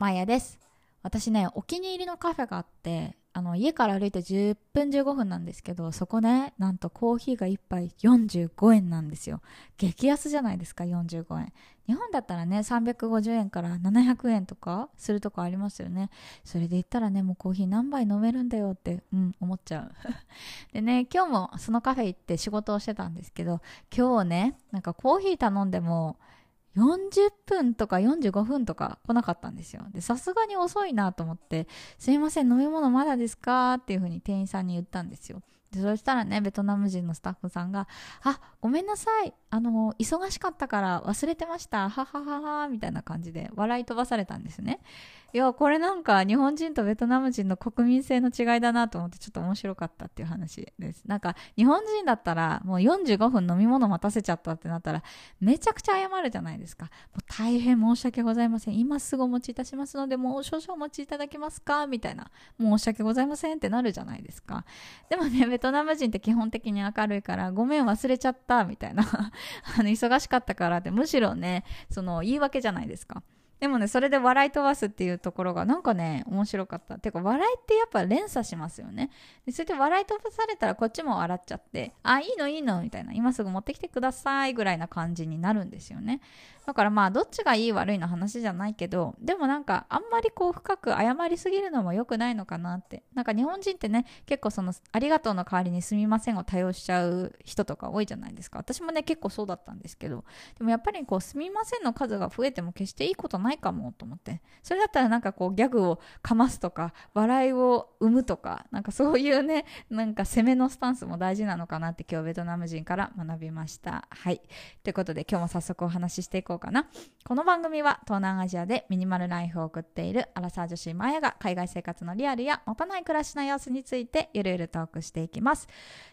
マヤです。私ね、お気に入りのカフェがあって、あの、家から歩いて10分15分なんですけど、そこね、なんとコーヒーが1杯45円なんですよ。激安じゃないですか、45円。日本だったらね、350円から700円とかするとこありますよね。それで言ったらね、もうコーヒー何杯飲めるんだよって、うん、思っちゃう。でね、今日もそのカフェ行って仕事をしてたんですけど、今日ね、なんかコーヒー頼んでも、40分とか45分とか来なかったんですよ。で、さすがに遅いなと思って、すいません、飲み物まだですか？っていうふうに店員さんに言ったんですよ。で、そしたらね、ベトナム人のスタッフさんが、あ、ごめんなさい。あの、忙しかったから忘れてました。はははは、みたいな感じで笑い飛ばされたんですね。いや、これなんか日本人とベトナム人の国民性の違いだなと思ってちょっと面白かったっていう話です。なんか日本人だったらもう45分飲み物待たせちゃったってなったらめちゃくちゃ謝るじゃないですか。もう大変申し訳ございません。今すぐお持ちいたしますのでもう少々お持ちいただけますかみたいな。申し訳ございませんってなるじゃないですか。でもね、ベトナム人って基本的に明るいからごめん忘れちゃったみたいな。あの忙しかったからってむしろね、その言い訳じゃないですか。でもね、それで笑い飛ばすっていうところがなんかね、面白かった。てか、笑いってやっぱ連鎖しますよね。でそれで笑い飛ばされたらこっちも笑っちゃって、あ、いいのいいのみたいな、今すぐ持ってきてくださいぐらいな感じになるんですよね。だからまあ、どっちがいい悪いの話じゃないけど、でもなんか、あんまりこう深く謝りすぎるのも良くないのかなって。なんか日本人ってね、結構その、ありがとうの代わりにすみませんを多用しちゃう人とか多いじゃないですか。私もね、結構そうだったんですけど、でもやっぱりこう、すみませんの数が増えても決していいことないかもと思って。それだったらなんかこう、ギャグをかますとか、笑いを生むとか、なんかそういうね、なんか攻めのスタンスも大事なのかなって今日ベトナム人から学びました。はい。ということで今日も早速お話ししていこうかな。この番組は東南アジアでミニマルライフを送っているアラサー女子マヤが海外生活のリアルや持たない暮らしの様子についてゆるゆるトークしていきます。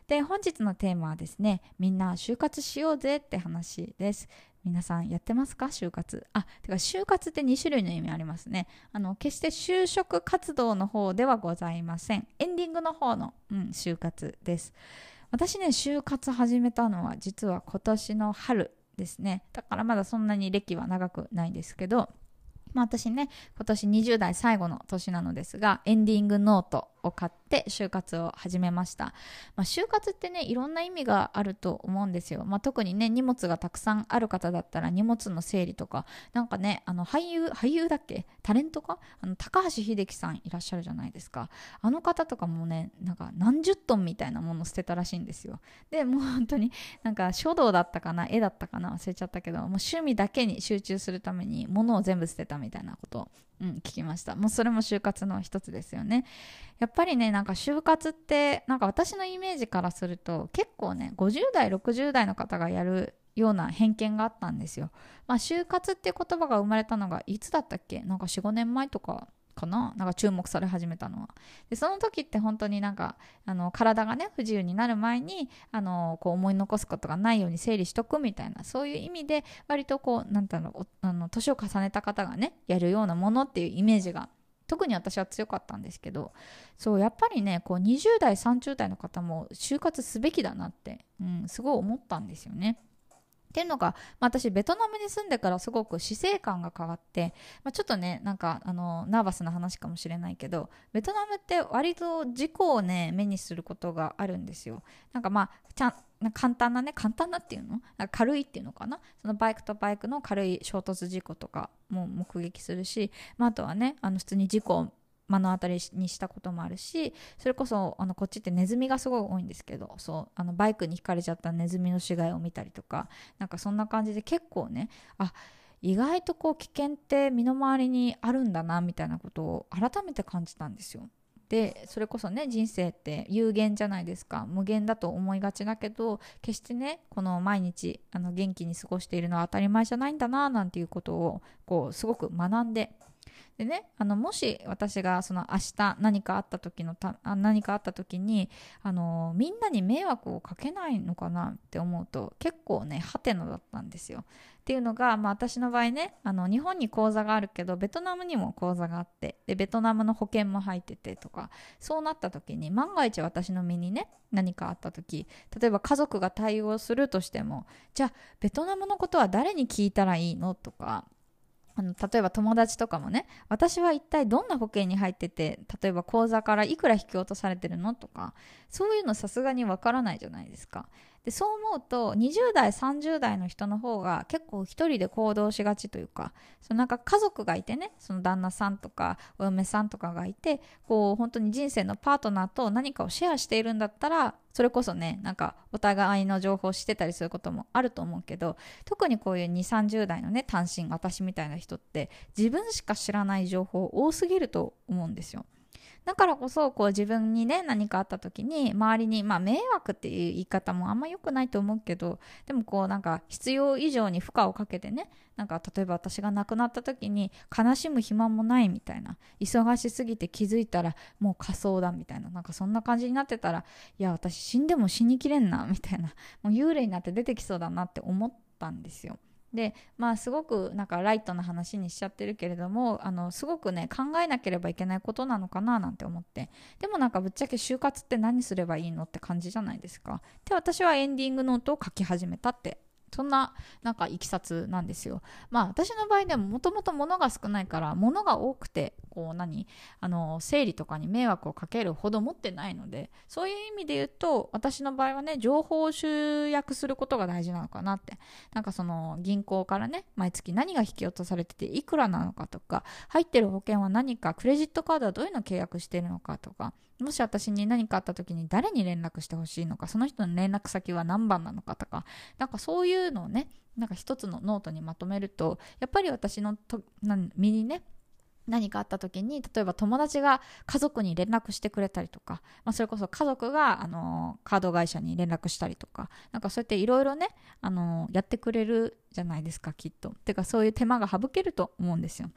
で、本日のテーマはですね、みんな就活しようぜって話です。皆さんやってますか？就活。あ、てか就活って2種類の意味ありますね。あの、決して就職活動の方ではございません。エンディングの方の、うん、就活です。私ね、就活始めたのは実は今年の春ですね。だからまだそんなに歴は長くないんですけど、まあ私ね、今年20代最後の年なのですが、エンディングノートを買って就活を始めました。まあ、就活ってね、いろんな意味があると思うんですよ。まあ、特にね、荷物がたくさんある方だったら荷物の整理とか、なんかね、あの俳優、俳優だっけ？タレントか？あの高橋秀樹さんいらっしゃるじゃないですか。あの方とかもね、なんか何十トンみたいなもの捨てたらしいんですよ。で、もう 本当になんか書道だったかな、絵だったかな、忘れちゃったけど、もう趣味だけに集中するために物を全部捨てたみたいなこと、うん、聞きました。もうそれも就活の一つですよね。やっぱりね、なんか就活って、なんか私のイメージからすると、結構ね、50代、60代の方がやるような偏見があったんですよ。まあ、就活っていう言葉が生まれたのがいつだったっけ？なんか4、5年前とかかな？なんか注目され始めたのは。で、その時って本当になんか、あの、体がね、不自由になる前に、あの、こう思い残すことがないように整理しとくみたいな、そういう意味で、割とこう、なんていうの、あの、年を重ねた方がね、やるようなものっていうイメージが特に私は強かったんですけどそうやっぱりねこう20代30代の方も就活すべきだなって、うん、すごい思ったんですよね。っていうのが、まあ、私ベトナムに住んでからすごく死生観が変わって、まあ、ちょっとねなんかあのナーバスな話かもしれないけどベトナムって割と事故をね目にすることがあるんですよ。なんかまあちゃん簡単なね簡単なっていうの？なんか軽いっていうのかな？そのバイクとバイクの軽い衝突事故とかも目撃するし、まあ、あとはねあの普通に事故を目の当たりにしたこともあるしそれこそあのこっちってネズミがすごい多いんですけどそうあのバイクにひかれちゃったネズミの死骸を見たりとかなんかそんな感じで結構ねあ意外とこう危険って身の回りにあるんだなみたいなことを改めて感じたんですよ。でそれこそね人生って有限じゃないですか無限だと思いがちだけど決してねこの毎日あの元気に過ごしているのは当たり前じゃないんだななんていうことをこうすごく学んででねあのもし私がその明日何かあった時のた何かあった時にあのみんなに迷惑をかけないのかなって思うと結構ねハテナだったんですよ。っていうのが、まあ、私の場合ねあの日本に口座があるけどベトナムにも口座があってでベトナムの保険も入っててとかそうなった時に万が一私の身にね何かあった時例えば家族が対応するとしてもじゃあベトナムのことは誰に聞いたらいいのとかあの例えば友達とかもね私は一体どんな保険に入ってて例えば口座からいくら引き落とされてるの？とかそういうのさすがにわからないじゃないですか。でそう思うと20代30代の人の方が結構一人で行動しがちというかそのなんか家族がいてねその旦那さんとかお嫁さんとかがいてこう本当に人生のパートナーと何かをシェアしているんだったらそれこそねなんかお互いの情報をしてたりすることもあると思うけど特にこういう2 3 0代のね単身私みたいな人って自分しか知らない情報多すぎると思うんですよ。だからこそこう自分にね何かあった時に周りにまあ迷惑っていう言い方もあんま良くないと思うけどでもこうなんか必要以上に負荷をかけてねなんか例えば私が亡くなった時に悲しむ暇もないみたいな忙しすぎて気づいたらもう仮想だみたいななんかそんな感じになってたらいや私死んでも死にきれんなみたいなもう幽霊になって出てきそうだなって思ったんですよ。でまあすごくなんかライトな話にしちゃってるけれどもあのすごくね考えなければいけないことなのかななんて思って。でもなんかぶっちゃけ就活って何すればいいのって感じじゃないですか。で私はエンディングノートを書き始めたって。そんななんかいきさつなんですよ。まあ私の場合でももともと物が少ないから物が多くてこう何あの整理とかに迷惑をかけるほど持ってないのでそういう意味で言うと私の場合はね情報を集約することが大事なのかなって。なんかその銀行からね毎月何が引き落とされてていくらなのかとか入ってる保険は何かクレジットカードはどういうの契約してるのかとかもし私に何かあった時に誰に連絡してほしいのかその人の連絡先は何番なのかとかなんかそういうのをねなんか一つのノートにまとめるとやっぱり私のと身にね何かあった時に例えば友達が家族に連絡してくれたりとか、まあ、それこそ家族が、あのカード会社に連絡したりとかなんかそうやっていろいろね、あのやってくれるじゃないですかきっと。てかそういう手間が省けると思うんですよ。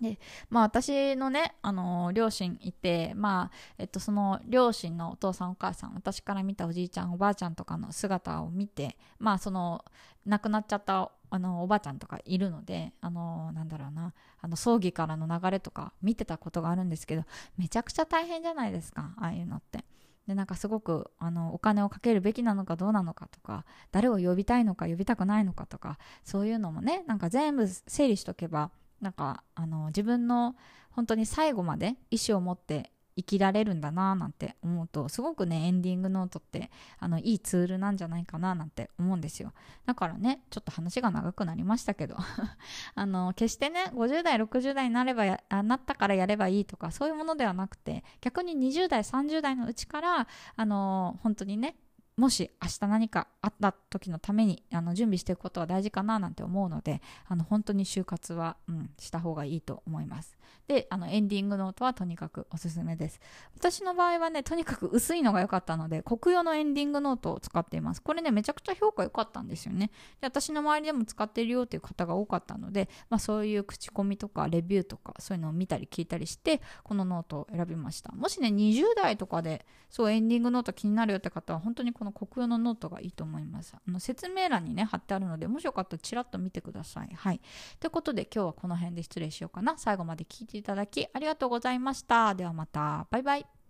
でまあ、私のね、あのー、両親いて、まあえっと、その両親のお父さんお母さん私から見たおじいちゃんおばあちゃんとかの姿を見て、まあ、その亡くなっちゃったあのおばあちゃんとかいるので、あの、なんだろうなあの葬儀からの流れとか見てたことがあるんですけどめちゃくちゃ大変じゃないですかああいうのって。でなんかすごくあのお金をかけるべきなのかどうなのかとか誰を呼びたいのか呼びたくないのかとかそういうのもねなんか全部整理しとけばなんかあの自分の本当に最後まで意思を持って生きられるんだななんて思うとすごくねエンディングノートってあのいいツールなんじゃないかななんて思うんですよ。だからねちょっと話が長くなりましたけど あの決してね50代60代になればあなったからやればいいとかそういうものではなくて逆に20代30代のうちからあの本当にねもし明日何かあった時のためにあの準備していくことは大事かななんて思うのであの本当に終活は、うん、した方がいいと思います。であのエンディングノートはとにかくおすすめです。私の場合はねとにかく薄いのが良かったのでコクヨのエンディングノートを使っています。これねめちゃくちゃ評価良かったんですよね。で私の周りでも使ってるよっていう方が多かったので、まあ、そういう口コミとかレビューとかそういうのを見たり聞いたりしてこのノートを選びました。もしね20代とかでそうエンディングノート気になるよって方は本当にこのコクヨのノートがいいと思います。あの説明欄にね、貼ってあるので、もしよかったらちらっと見てください。はい。ということで、今日はこの辺で失礼しようかな。最後まで聞いていただきありがとうございました。ではまた。バイバイ。